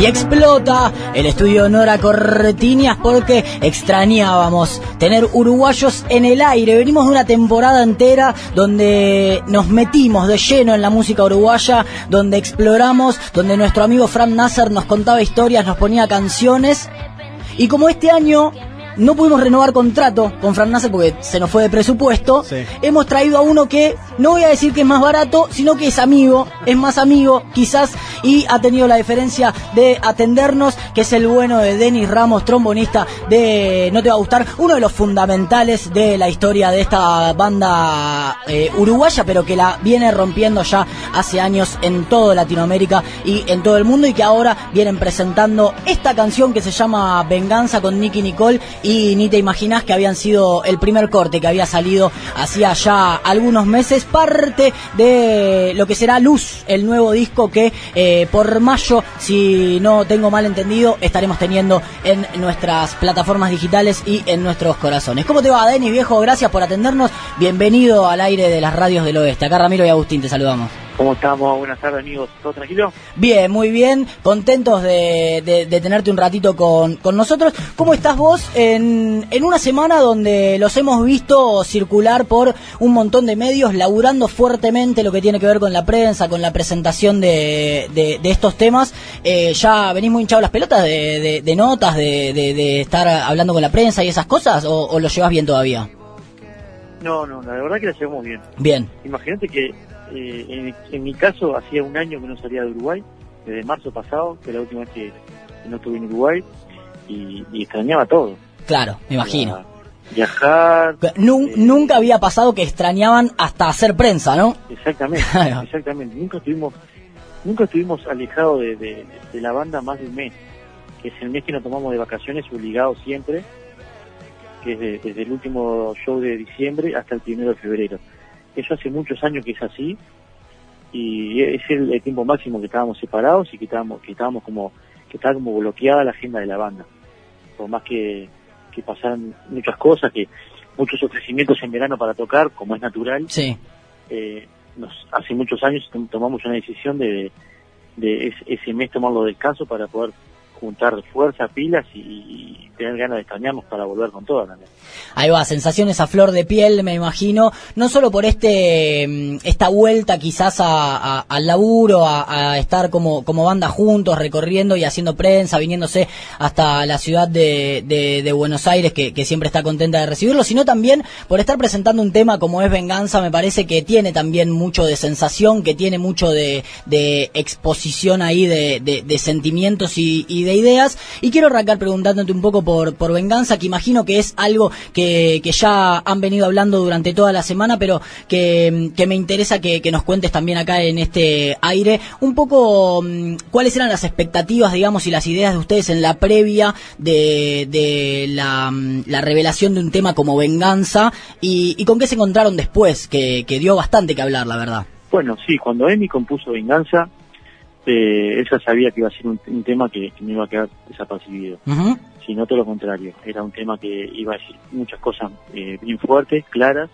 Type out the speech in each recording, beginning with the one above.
y explota el estudio Nora Corretiñas porque extrañábamos tener uruguayos en el aire. Venimos de una temporada entera donde nos metimos de lleno en la música uruguaya, donde exploramos, donde nuestro amigo Fran Nasser nos contaba historias, nos ponía canciones. Y como este año no pudimos renovar contrato con Fran Nasser porque se nos fue de presupuesto. Hemos traído a uno que no voy a decir que es más barato, sino que es amigo, es más amigo quizás y ha tenido la diferencia de atendernos, que es el bueno de Denis Ramos, trombonista de No Te Va a Gustar, uno de los fundamentales de la historia de esta banda eh, uruguaya, pero que la viene rompiendo ya hace años en toda Latinoamérica y en todo el mundo y que ahora vienen presentando esta canción que se llama Venganza con Nicky Nicole y ni te imaginas que habían sido el primer corte que había salido hacía ya algunos meses, parte de lo que será Luz, el nuevo disco que eh, por mayo, si no tengo mal entendido, estaremos teniendo en nuestras plataformas digitales y en nuestros corazones. ¿Cómo te va, Denis, viejo? Gracias por atendernos. Bienvenido al aire de las radios del oeste. Acá Ramiro y Agustín, te saludamos. ¿Cómo estamos? Buenas tardes, amigos. ¿Todo tranquilo? Bien, muy bien. Contentos de, de, tenerte un ratito con, con, nosotros. ¿Cómo estás vos en, en una semana donde los hemos visto circular por un montón de medios, laburando fuertemente lo que tiene que ver con la prensa, con la presentación de, de estos temas? Eh, ¿Ya venís muy hinchado las pelotas de, de notas, de, estar hablando con la prensa y esas cosas? ¿O, o lo llevas bien todavía? No, no, la verdad que la llevamos bien. Bien. Imagínate que eh, en, mi caso, hacía un año que no salía de Uruguay, desde marzo pasado, que la última vez que, no estuve en Uruguay, y, extrañaba todo. Claro, me imagino. Viajar. Eh, nunca había pasado que extrañaban hasta hacer prensa, ¿no? Exactamente, exactamente. Nunca estuvimos, nunca estuvimos alejados de, la banda más de un mes, que es el mes que nos tomamos de vacaciones obligados siempre, que es desde el último show de diciembre hasta el primero de febrero. Eso hace muchos años que es así y es el, tiempo máximo que estábamos separados y que estábamos, que estábamos como, que estaba como bloqueada la agenda de la banda. Por más que, que pasaran muchas cosas, que muchos ofrecimientos en verano para tocar, como es natural. Sí. Eh, nos, hace muchos años tomamos una decisión de, de ese mes tomarlo descanso para poder juntar fuerza, pilas y, tener ganas de extrañarnos para volver con todo también. Ahí va, sensaciones a flor de piel, me imagino, no solo por este mm, esta vuelta quizás al laburo, a, estar como, como banda juntos, recorriendo y haciendo prensa, viniéndose hasta la ciudad de, Buenos Aires, que, siempre está contenta de recibirlo, sino también por estar presentando un tema como es Venganza, me parece que tiene también mucho de sensación, que tiene mucho de, de exposición ahí de, de sentimientos y, y de ideas. Y quiero arrancar preguntándote un poco por, por venganza, que imagino que es algo que, que ya han venido hablando durante toda la semana, pero que, que me interesa que, que, nos cuentes también acá en este aire un poco mm, cuáles eran las expectativas, digamos, y las ideas de ustedes en la previa de, de la, mm, la revelación de un tema como venganza y, y con qué se encontraron después, que, que dio bastante que hablar, la verdad. Bueno, sí, cuando Emi compuso Venganza, eh, ella sabía que iba a ser un, tema que, me iba a quedar desapercibido, sino todo lo contrario. Era un tema que iba a decir muchas cosas eh, bien fuertes, claras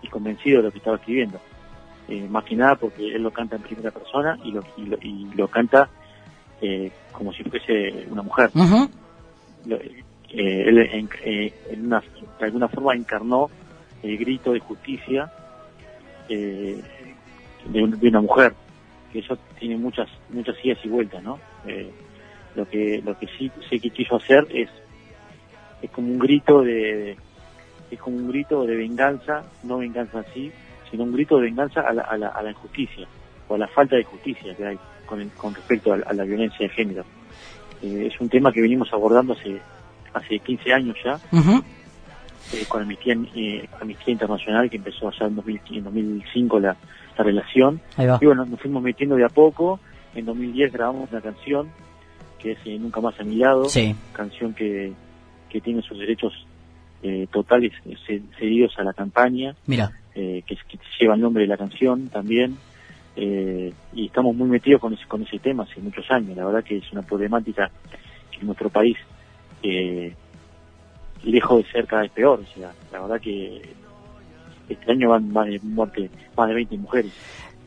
y convencido de lo que estaba escribiendo. Eh, más que nada porque él lo canta en primera persona y lo, y lo, canta eh, como si fuese una mujer. él en, una, de alguna forma encarnó el grito de justicia de, de, una mujer que eso tiene muchas muchas idas y vueltas, ¿no? Eh, lo que lo que sí sé que quiso hacer es es como un grito de, es como un grito de venganza, no venganza así, sino un grito de venganza a la, a la, a la injusticia o a la falta de justicia que hay con, con respecto a, la violencia de género. Eh, es un tema que venimos abordando hace hace 15 años ya. Amnistía, eh, Amnistía Internacional, que empezó allá en, en 2005 la, relación. Y bueno, nos fuimos metiendo de a poco. En 2010 grabamos una canción que es eh, Nunca más a mi lado, canción que, que tiene sus derechos eh, totales eh, cedidos a la campaña, Mira. que, lleva el nombre de la canción también. y estamos muy metidos con ese, con ese tema hace muchos años. La verdad que es una problemática que en nuestro país, lejos de ser cada vez peor. O sea, la verdad que este año van más de muerte, más de 20 mujeres.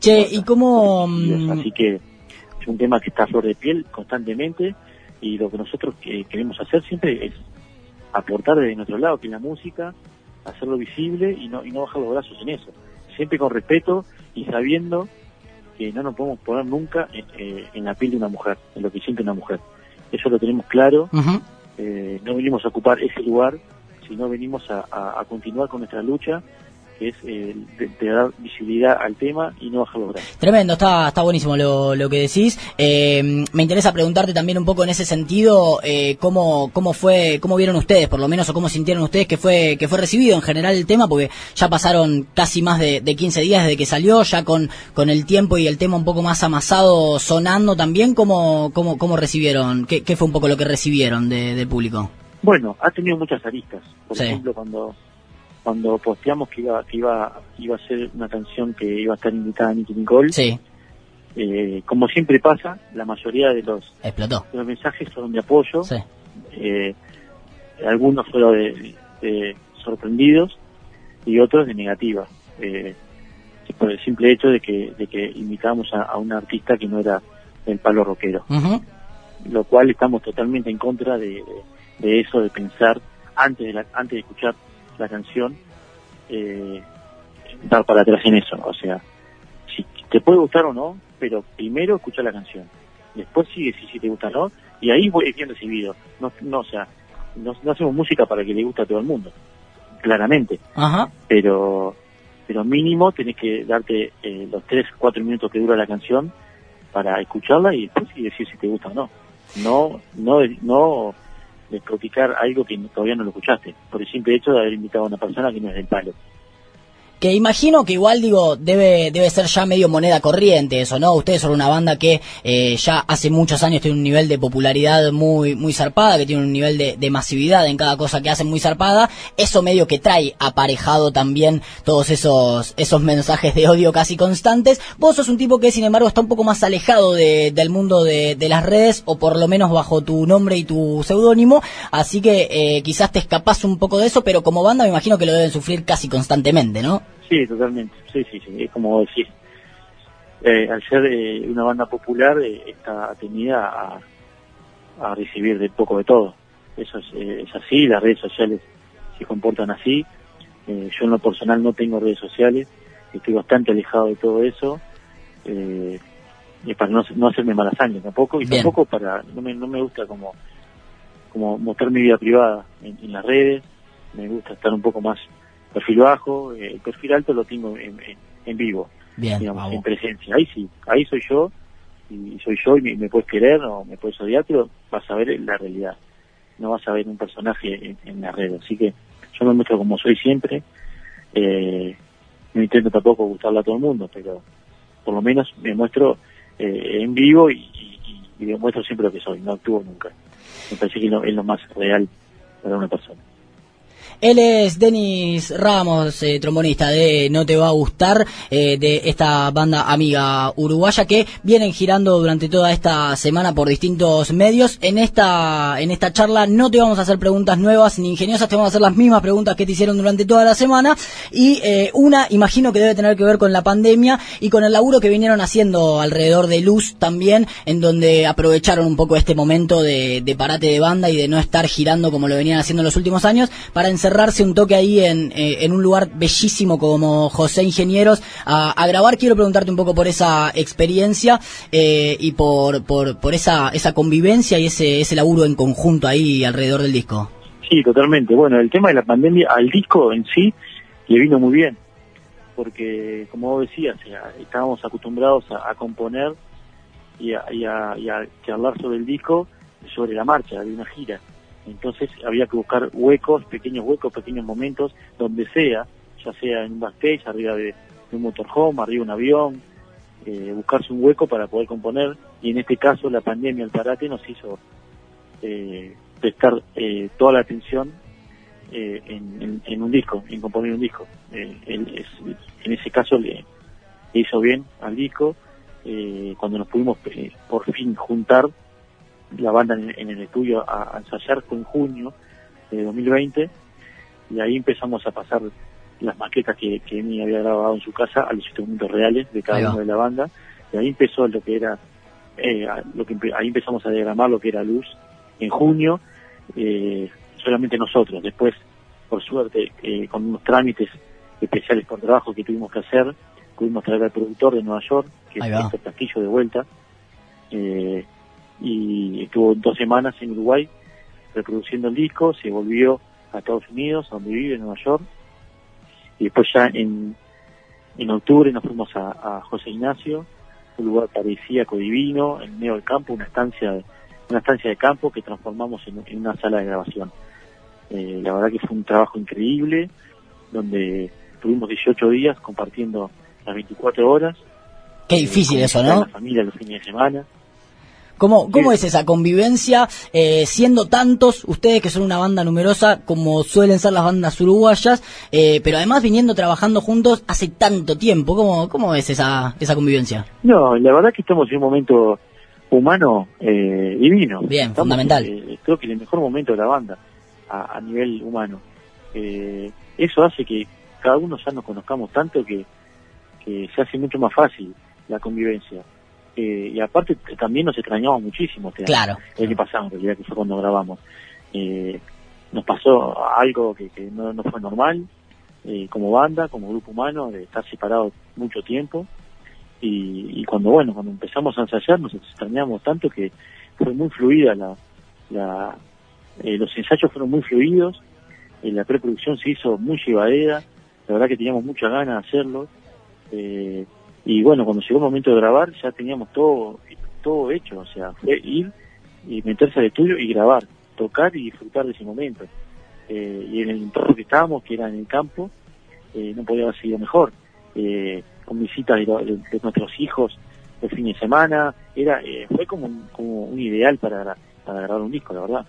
Che, ¿y cómo...? Mm, así que es un tema que está a flor de piel constantemente y lo que nosotros queremos hacer siempre es aportar desde nuestro lado, que es la música, hacerlo visible y no, y no bajar los brazos en eso. Siempre con respeto y sabiendo que no nos podemos poner nunca en, eh, la piel de una mujer, en lo que siente una mujer. Eso lo tenemos claro. Eh, no venimos a ocupar ese lugar, sino venimos a continuar con nuestra lucha que es eh, de, dar visibilidad al tema y no bajar los brazos. Tremendo, está, está buenísimo lo, lo que decís. Eh, me interesa preguntarte también un poco en ese sentido eh, cómo, cómo fue, cómo vieron ustedes, por lo menos, o cómo sintieron ustedes que fue, que fue recibido en general el tema, porque ya pasaron casi más de, de 15 días desde que salió, ya con, con el tiempo y el tema un poco más amasado sonando también, ¿cómo, cómo, cómo recibieron? ¿Qué, ¿Qué, fue un poco lo que recibieron de, del público? Bueno, ha tenido muchas aristas. Por ejemplo, cuando cuando posteamos que iba que iba iba a ser una canción que iba a estar invitada a Nicky Nicole sí. eh, como siempre pasa la mayoría de los explotó. los mensajes fueron de apoyo. Sí. eh, algunos fueron de, sorprendidos y otros de negativa. Eh, por el simple hecho de que de que invitamos a, a un artista que no era el palo rockero. Lo cual estamos totalmente en contra de, de, eso de pensar antes de la, antes de escuchar la canción, eh, dar para atrás en eso. O sea, si te puede gustar o no, pero primero escucha la canción. Después sigue si, si te gusta o no, y ahí es bien recibido. No, no, o sea, no, hacemos música para que le guste a todo el mundo, claramente. Ajá. Pero pero mínimo tenés que darte eh, los 3, 4 minutos que dura la canción para escucharla y después sí decir si te gusta o no. No, no, no de algo que todavía no lo escuchaste, por el simple hecho de haber invitado a una persona que no es del palo que imagino que igual digo debe debe ser ya medio moneda corriente eso no ustedes son una banda que eh, ya hace muchos años tiene un nivel de popularidad muy muy zarpada que tiene un nivel de, de, masividad en cada cosa que hacen muy zarpada. Eso medio que trae aparejado también todos esos esos mensajes de odio casi constantes. Vos sos un tipo que sin embargo está un poco más alejado de, del mundo de, de, las redes o por lo menos bajo tu nombre y tu seudónimo. Así que eh, quizás te escapas un poco de eso pero como banda me imagino que lo deben sufrir casi constantemente no Sí, totalmente. Sí, sí, sí. Es como decir, eh, al ser eh, una banda popular eh, está atenida a, a, recibir de poco de todo. Eso es, es así, las redes sociales se comportan así. yo en lo personal no tengo redes sociales, estoy bastante alejado de todo eso. y para no, no hacerme mala sangre tampoco, y tampoco para, no me, no me gusta como, como mostrar mi vida privada en las redes, me gusta estar un poco más perfil bajo, el perfil alto lo tengo en, en, vivo, digamos, en presencia. Ahí sí, ahí soy yo, y soy yo y me, puedes querer o me puedes odiar, pero vas a ver la realidad. No vas a ver un personaje en, la red. Así que yo me muestro como soy siempre. Eh, no intento tampoco gustarle a todo el mundo, pero por lo menos me muestro eh, en vivo y, y, demuestro siempre lo que soy. No actúo nunca. Me parece que es lo más real para una persona. Él es Denis Ramos, eh, trombonista de No Te Va a Gustar, eh, de esta banda amiga uruguaya que vienen girando durante toda esta semana por distintos medios. En esta, en esta charla no te vamos a hacer preguntas nuevas ni ingeniosas, te vamos a hacer las mismas preguntas que te hicieron durante toda la semana. Y eh, una, imagino que debe tener que ver con la pandemia y con el laburo que vinieron haciendo alrededor de Luz también, en donde aprovecharon un poco este momento de, parate de banda y de no estar girando como lo venían haciendo en los últimos años para cerrarse un toque ahí en, eh, en un lugar bellísimo como José Ingenieros a, grabar. Quiero preguntarte un poco por esa experiencia eh, y por, por, por esa, esa convivencia y ese, ese laburo en conjunto ahí alrededor del disco. Sí, totalmente. Bueno, el tema de la pandemia al disco en sí le vino muy bien, porque como vos decías, estábamos acostumbrados a, componer y a, y, a, y a charlar sobre el disco sobre la marcha de una gira entonces había que buscar huecos, pequeños huecos, pequeños momentos, donde sea, ya sea en un backstage, arriba de, un motorhome, arriba de un avión, eh, buscarse un hueco para poder componer. Y en este caso la pandemia, el parate, nos hizo eh, prestar eh, toda la atención eh, en, un disco, en componer un disco. en ese caso le, hizo bien al disco. cuando nos pudimos por fin juntar la banda en, el estudio a, ensayar fue en junio de 2020 y ahí empezamos a pasar las maquetas que, que Emi había grabado en su casa a los instrumentos reales de cada uno de la banda y ahí empezó lo que era eh, lo que ahí empezamos a diagramar lo que era luz en junio, eh, solamente nosotros. Después, por suerte, eh, con unos trámites especiales por trabajo que tuvimos que hacer, pudimos traer al productor de Nueva York, que es el Castillo de vuelta, eh, y estuvo dos semanas en Uruguay reproduciendo el disco, se volvió a Estados Unidos, donde vive, en Nueva York, y después ya en, en octubre nos fuimos a, José Ignacio, un lugar paradisíaco divino, en medio del campo, una estancia, una estancia de campo que transformamos en, una sala de grabación. Eh, la verdad que fue un trabajo increíble, donde tuvimos 18 días compartiendo las 24 horas. Qué difícil eso, ¿no? La familia los fines de semana. ¿Cómo, cómo es esa convivencia eh, siendo tantos, ustedes que son una banda numerosa como suelen ser las bandas uruguayas, eh, pero además viniendo trabajando juntos hace tanto tiempo? ¿Cómo, cómo es esa, esa convivencia? No, la verdad que estamos en un momento humano eh, divino. Bien, fundamental. creo que el mejor momento de la banda a, a nivel humano. eso hace que cada uno ya nos conozcamos tanto que, que se hace mucho más fácil la convivencia. Eh, y aparte también nos extrañamos muchísimo este claro. el año pasado en realidad que fue cuando grabamos eh, nos pasó algo que, no, fue normal eh, como banda como grupo humano de estar separados mucho tiempo y, cuando bueno cuando empezamos a ensayar nos extrañamos tanto que fue muy fluida la, la los ensayos fueron muy fluidos la preproducción se hizo muy llevadera la verdad que teníamos mucha ganas de hacerlo eh, y bueno, cuando llegó el momento de grabar ya teníamos todo todo hecho, o sea, fue ir y meterse al estudio y grabar, tocar y disfrutar de ese momento. Eh, y en el entorno que estábamos, que era en el campo, eh, no podía haber sido mejor. Eh, con visitas de, nuestros hijos el fin de semana, era fue como un, como un ideal para, para grabar un disco, la verdad.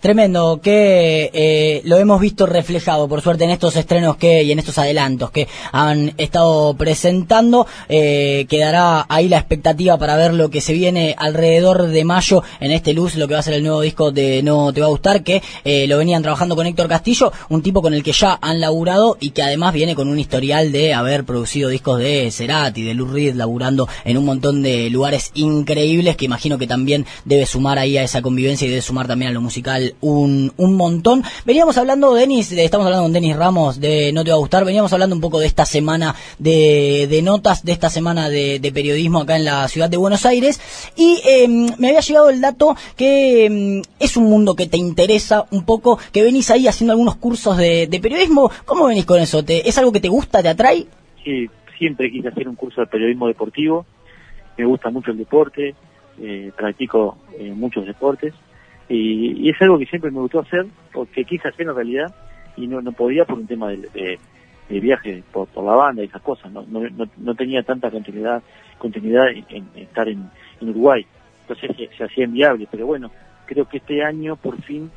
Tremendo, que eh, lo hemos visto reflejado, por suerte, en estos estrenos que y en estos adelantos que han estado presentando. Eh, quedará ahí la expectativa para ver lo que se viene alrededor de mayo en este Luz, lo que va a ser el nuevo disco de No Te Va a Gustar, que eh, lo venían trabajando con Héctor Castillo, un tipo con el que ya han laburado y que además viene con un historial de haber producido discos de Cerati, de Lou Reed, laburando en un montón de lugares increíbles que imagino que también debe sumar ahí a esa convivencia y debe sumar también a lo musical un, un montón. Veníamos hablando, Denis, estamos hablando con Denis Ramos de No Te Va a Gustar, veníamos hablando un poco de esta semana de, de notas, de esta semana de, periodismo acá en la ciudad de Buenos Aires, y em, me había llegado el dato que em, es un mundo que te interesa un poco, que venís ahí haciendo algunos cursos de, periodismo. ¿Cómo venís con eso? ¿Te, ¿Es algo que te gusta, te atrae? Sí, siempre quise hacer un curso de periodismo deportivo. Me gusta mucho el deporte, eh, practico eh, muchos deportes y, es algo que siempre me gustó hacer, porque quise hacer en realidad y no, no podía por un tema de, de, viaje por, por, la banda y esas cosas. No, no, no, tenía tanta continuidad, continuidad en, estar en, Uruguay. Entonces se, hacía inviable, pero bueno, creo que este año por fin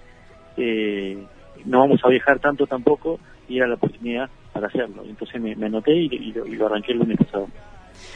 eh, no vamos a viajar tanto tampoco y era la oportunidad para hacerlo. Entonces me, anoté y, y, y lo arranqué el lunes pasado.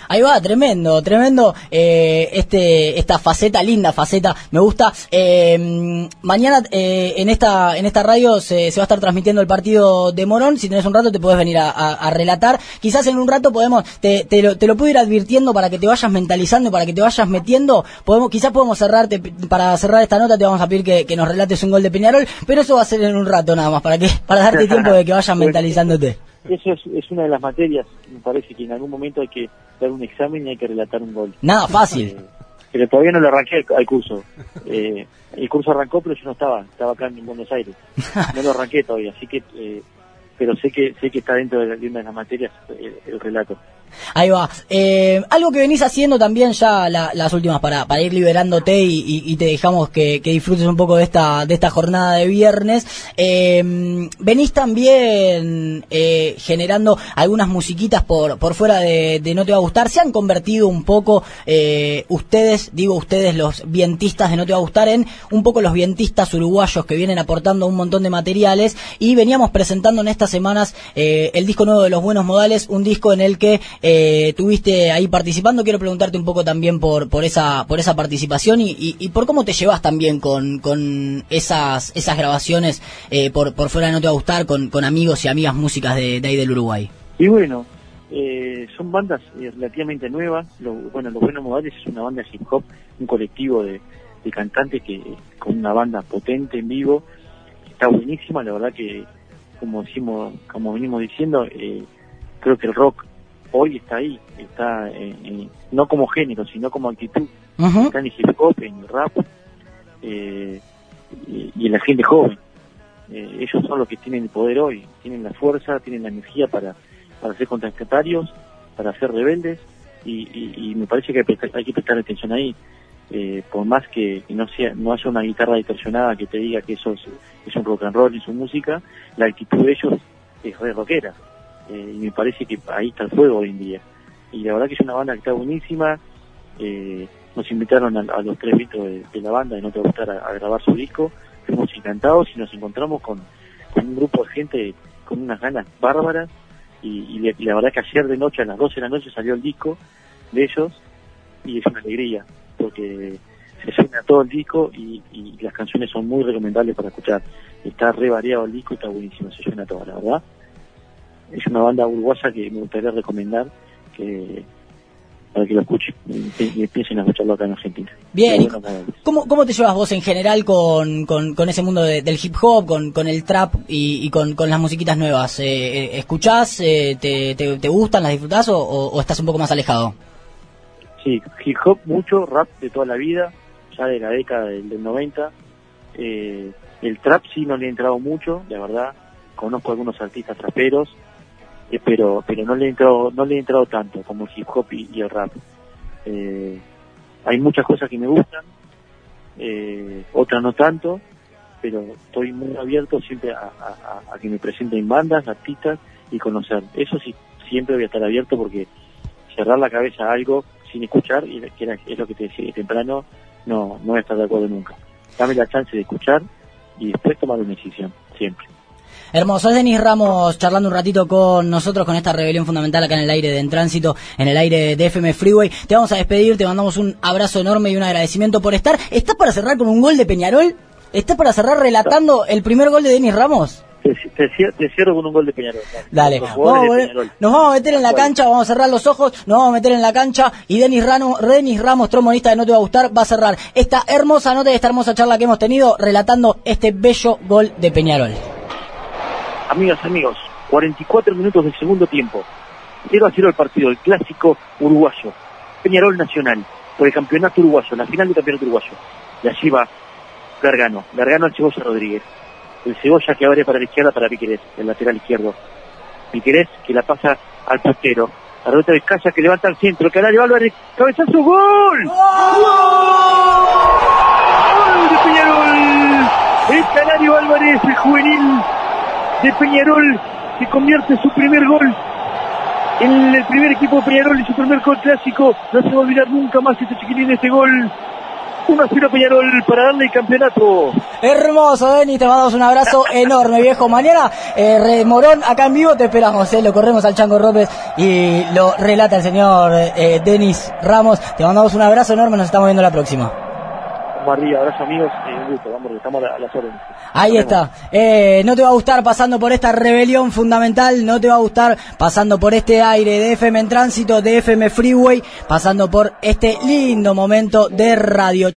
Ahí va, tremendo, tremendo eh, este esta faceta, linda faceta, me gusta. Eh, mañana eh, en esta en esta radio se, se, va a estar transmitiendo el partido de Morón. Si tenés un rato te puedes venir a, relatar. Quizás en un rato podemos, te, te, lo, te lo puedo ir advirtiendo para que te vayas mentalizando, para que te vayas metiendo. Podemos, quizás podemos cerrarte, para cerrar esta nota te vamos a pedir que, que nos relates un gol de Peñarol, pero eso va a ser en un rato nada más, para que para darte tiempo de que vayas mentalizándote. Eso es, es una de las materias, me parece que en algún momento hay que dar un examen y hay que relatar un gol. Nada fácil. Eh, pero todavía no lo arranqué al, curso. Eh, el curso arrancó, pero yo no estaba, estaba acá en Buenos Aires. No lo arranqué todavía, así que, eh, pero sé que sé que está dentro de, una de las materias el relato. Ahí va. Eh, algo que venís haciendo también ya las últimas para, para ir liberándote y, te dejamos que, disfrutes un poco de esta, de esta jornada de viernes. Eh, venís también eh, generando algunas musiquitas por, por fuera de, No Te Va a Gustar. Se han convertido un poco ustedes, digo ustedes los vientistas de No Te Va a Gustar, en un poco los vientistas uruguayos que vienen aportando un montón de materiales y veníamos presentando en estas semanas el disco nuevo de Los Buenos Modales, un disco en el que eh, tuviste ahí participando. Quiero preguntarte un poco también por, por, esa, por esa participación y, y, por cómo te llevas también con, con esas, esas grabaciones eh, por, por fuera de No Te Va a Gustar, con, con amigos y amigas músicas de, ahí del Uruguay. Y bueno, Eh, son bandas eh, relativamente nuevas. Lo, bueno, Los Buenos Modales es una banda hip hop, un colectivo de, de cantantes que con una banda potente en vivo. Está buenísima, la verdad que, como decimos, como venimos diciendo, eh, creo que el rock hoy está ahí, está no como género, sino como actitud. Está en el hip hop, en el rap y, y en la gente joven. ellos son los que tienen el poder hoy, tienen la fuerza, tienen la energía para para ser contestatarios, para ser rebeldes, y, me parece que hay, que prestar atención ahí. Eh, por más que, no sea no haya una guitarra distorsionada que te diga que eso es, un rock and roll y su música, la actitud de ellos es re rockera. Eh, y me parece que ahí está el fuego hoy en día. Y la verdad que es una banda que está buenísima. Eh, nos invitaron a, los tres mitos de, la banda de No Te Gustar a, grabar su disco. Fuimos encantados y nos encontramos con un grupo de gente con unas ganas bárbaras y, la verdad que ayer de noche a las 12 de la noche salió el disco de ellos y es una alegría porque se suena todo el disco y, las canciones son muy recomendables para escuchar. Está re variado el disco está buenísimo, se suena todo, la verdad. Es una banda uruguaya que me gustaría recomendar que para que lo escuchen y, empiecen a escucharlo acá en Argentina. Bien, ¿cómo, ¿cómo te llevas vos en general con, con, ese mundo del hip hop, con, con el trap y, con, con las musiquitas nuevas? Eh, eh ¿Escuchás, eh, te, te, gustan, las disfrutás o, estás un poco más alejado? Sí, hip hop mucho, rap de toda la vida, ya de la década del, 90. Eh, el trap sí no le he entrado mucho, la verdad. Conozco algunos artistas traperos, eh, pero pero no le he entrado no le he entrado tanto como el hip hop y, el rap. Eh, hay muchas cosas que me gustan eh, otras no tanto pero estoy muy abierto siempre a, que me presenten bandas artistas y conocer. Eso sí siempre voy a estar abierto porque cerrar la cabeza a algo sin escuchar y que es lo que te decía temprano no no voy a estar de acuerdo nunca. Dame la chance de escuchar y después tomar una decisión siempre Hermoso, es Denis Ramos charlando un ratito con nosotros con esta rebelión fundamental acá en el aire de En Tránsito, en el aire de FM Freeway. Te vamos a despedir, te mandamos un abrazo enorme y un agradecimiento por estar. ¿Estás para cerrar con un gol de Peñarol? ¿Estás para cerrar relatando el primer gol de Denis Ramos? Te, cierro con un gol de Peñarol. Dale, nos vamos a meter en la cancha, vamos a cerrar los ojos, nos vamos a meter en la cancha y Denis Ramos, Denis Ramos, trombonista de No Te Va a Gustar, va a cerrar esta hermosa nota y esta hermosa charla que hemos tenido relatando este bello gol de Peñarol. Amigas, amigos, 44 minutos del segundo tiempo. 0 a 0 el partido, el clásico uruguayo. Peñarol Nacional, por el campeonato uruguayo, la final del campeonato uruguayo. Y allí va Gargano, Gargano al Cebolla Rodríguez. El Cebolla que abre para la izquierda para Piquerés, el lateral izquierdo. Piquerés que la pasa al portero. A Roberto Vizcaya que levanta al centro. Canario Álvarez, cabezazo, gol. ¡Gol! de Peñarol! El Canario Álvarez, el juvenil de Peñarol que convierte su primer gol en el primer equipo de Peñarol y su primer gol clásico. No se va a olvidar nunca más este chiquilín este gol. 1 0 Peñarol para darle el campeonato. Hermoso, Denis, te mandamos un abrazo enorme, viejo. Mañana, eh, Morón, acá en vivo te esperamos, eh, lo corremos al Chango López y lo relata el señor eh, Denis Ramos. Te mandamos un abrazo enorme, nos estamos viendo la próxima. María, abrazo amigos, un gusto, vamos, estamos a las órdenes. Ahí está. Eh, no te va a gustar pasando por esta rebelión fundamental, no te va a gustar pasando por este aire de FM en tránsito, de FM Freeway, pasando por este lindo momento de radio.